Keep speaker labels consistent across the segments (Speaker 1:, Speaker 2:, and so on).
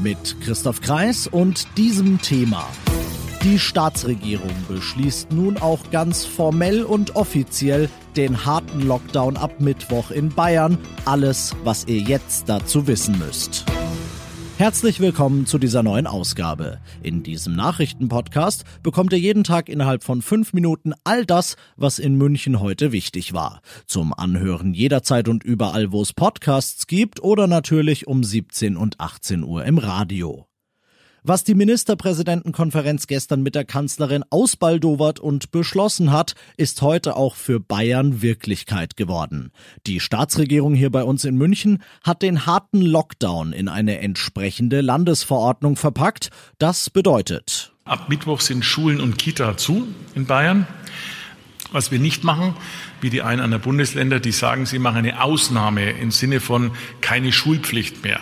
Speaker 1: Mit Christoph Kreis und diesem Thema. Die Staatsregierung beschließt nun auch ganz formell und offiziell den harten Lockdown ab Mittwoch in Bayern. Alles, was ihr jetzt dazu wissen müsst. Herzlich willkommen zu dieser neuen Ausgabe. In diesem Nachrichtenpodcast bekommt ihr jeden Tag innerhalb von fünf Minuten all das, was in München heute wichtig war. Zum Anhören jederzeit und überall, wo es Podcasts gibt oder natürlich um 17 und 18 Uhr im Radio. Was die Ministerpräsidentenkonferenz gestern mit der Kanzlerin ausbaldowert und beschlossen hat, ist heute auch für Bayern Wirklichkeit geworden. Die Staatsregierung hier bei uns in München hat den harten Lockdown in eine entsprechende Landesverordnung verpackt. Das bedeutet.
Speaker 2: Ab Mittwoch sind Schulen und Kita zu in Bayern. Was wir nicht machen, wie die einen anderen Bundesländer, die sagen, sie machen eine Ausnahme im Sinne von keine Schulpflicht mehr.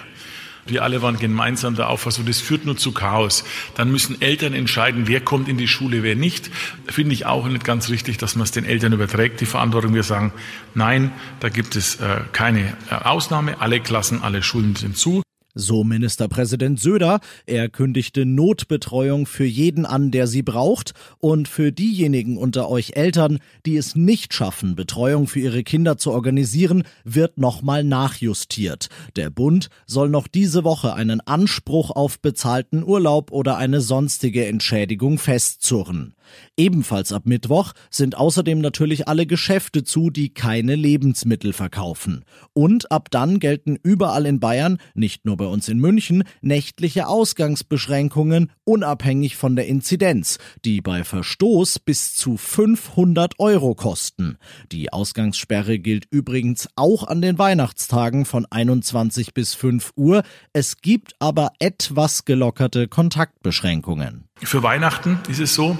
Speaker 2: Wir alle waren gemeinsam der Auffassung, das führt nur zu Chaos. Dann müssen Eltern entscheiden, wer kommt in die Schule, wer nicht. Finde ich auch nicht ganz richtig, dass man es den Eltern überträgt, die Verantwortung. Wir sagen, nein, da gibt es äh, keine äh, Ausnahme. Alle Klassen, alle Schulen sind zu.
Speaker 1: So Ministerpräsident Söder. Er kündigte Notbetreuung für jeden an, der sie braucht. Und für diejenigen unter euch Eltern, die es nicht schaffen, Betreuung für ihre Kinder zu organisieren, wird nochmal nachjustiert. Der Bund soll noch diese Woche einen Anspruch auf bezahlten Urlaub oder eine sonstige Entschädigung festzurren. Ebenfalls ab Mittwoch sind außerdem natürlich alle Geschäfte zu, die keine Lebensmittel verkaufen. Und ab dann gelten überall in Bayern, nicht nur bei uns in München, nächtliche Ausgangsbeschränkungen unabhängig von der Inzidenz, die bei Verstoß bis zu 500 Euro kosten. Die Ausgangssperre gilt übrigens auch an den Weihnachtstagen von 21 bis 5 Uhr. Es gibt aber etwas gelockerte Kontaktbeschränkungen.
Speaker 2: Für Weihnachten ist es so,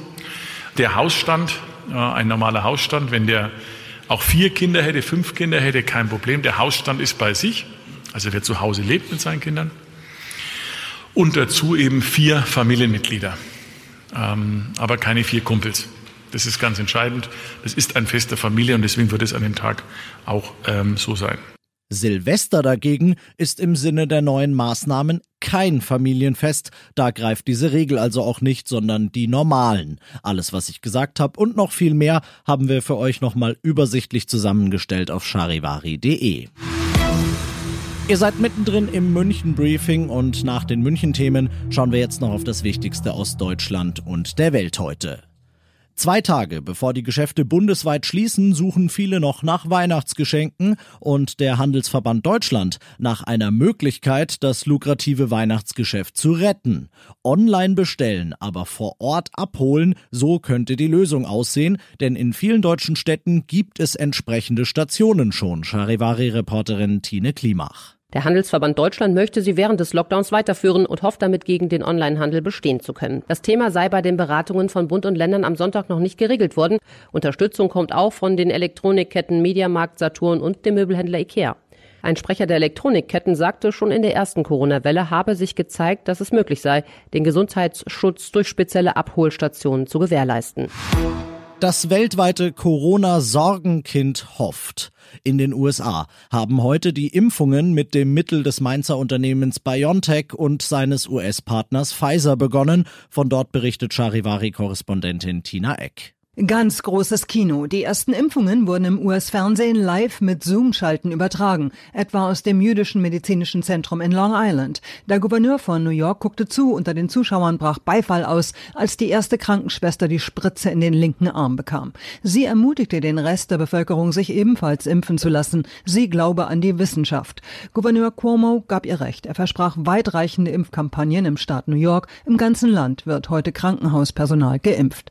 Speaker 2: der Hausstand, ein normaler Hausstand, wenn der auch vier Kinder hätte, fünf Kinder hätte, kein Problem. Der Hausstand ist bei sich, also wer zu Hause lebt mit seinen Kindern. Und dazu eben vier Familienmitglieder, ähm, aber keine vier Kumpels. Das ist ganz entscheidend. Das ist ein Fest der Familie und deswegen wird es an dem Tag auch ähm, so sein.
Speaker 1: Silvester dagegen ist im Sinne der neuen Maßnahmen kein Familienfest, da greift diese Regel also auch nicht, sondern die normalen. Alles, was ich gesagt habe und noch viel mehr, haben wir für euch nochmal übersichtlich zusammengestellt auf charivari.de. Ihr seid mittendrin im München Briefing und nach den München Themen schauen wir jetzt noch auf das Wichtigste aus Deutschland und der Welt heute. Zwei Tage bevor die Geschäfte bundesweit schließen, suchen viele noch nach Weihnachtsgeschenken und der Handelsverband Deutschland nach einer Möglichkeit, das lukrative Weihnachtsgeschäft zu retten. Online bestellen, aber vor Ort abholen, so könnte die Lösung aussehen, denn in vielen deutschen Städten gibt es entsprechende Stationen schon. Charivari-Reporterin Tine Klimach.
Speaker 3: Der Handelsverband Deutschland möchte sie während des Lockdowns weiterführen und hofft damit gegen den Onlinehandel bestehen zu können. Das Thema sei bei den Beratungen von Bund und Ländern am Sonntag noch nicht geregelt worden. Unterstützung kommt auch von den Elektronikketten Mediamarkt, Saturn und dem Möbelhändler IKEA. Ein Sprecher der Elektronikketten sagte, schon in der ersten Corona-Welle habe sich gezeigt, dass es möglich sei, den Gesundheitsschutz durch spezielle Abholstationen zu gewährleisten.
Speaker 1: Das weltweite Corona-Sorgenkind hofft. In den USA haben heute die Impfungen mit dem Mittel des Mainzer Unternehmens BioNTech und seines US-Partners Pfizer begonnen. Von dort berichtet Charivari-Korrespondentin Tina Eck.
Speaker 4: Ganz großes Kino. Die ersten Impfungen wurden im US-Fernsehen live mit Zoom-Schalten übertragen, etwa aus dem jüdischen medizinischen Zentrum in Long Island. Der Gouverneur von New York guckte zu, unter den Zuschauern brach Beifall aus, als die erste Krankenschwester die Spritze in den linken Arm bekam. Sie ermutigte den Rest der Bevölkerung, sich ebenfalls impfen zu lassen. Sie glaube an die Wissenschaft. Gouverneur Cuomo gab ihr recht. Er versprach weitreichende Impfkampagnen im Staat New York. Im ganzen Land wird heute Krankenhauspersonal geimpft.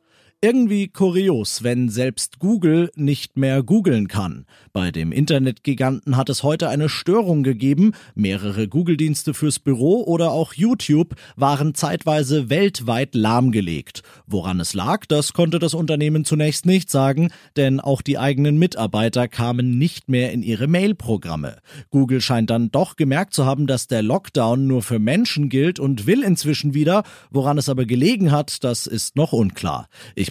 Speaker 1: Irgendwie kurios, wenn selbst Google nicht mehr googeln kann. Bei dem Internetgiganten hat es heute eine Störung gegeben. Mehrere Google-Dienste fürs Büro oder auch YouTube waren zeitweise weltweit lahmgelegt. Woran es lag, das konnte das Unternehmen zunächst nicht sagen, denn auch die eigenen Mitarbeiter kamen nicht mehr in ihre Mail-Programme. Google scheint dann doch gemerkt zu haben, dass der Lockdown nur für Menschen gilt und will inzwischen wieder. Woran es aber gelegen hat, das ist noch unklar. Ich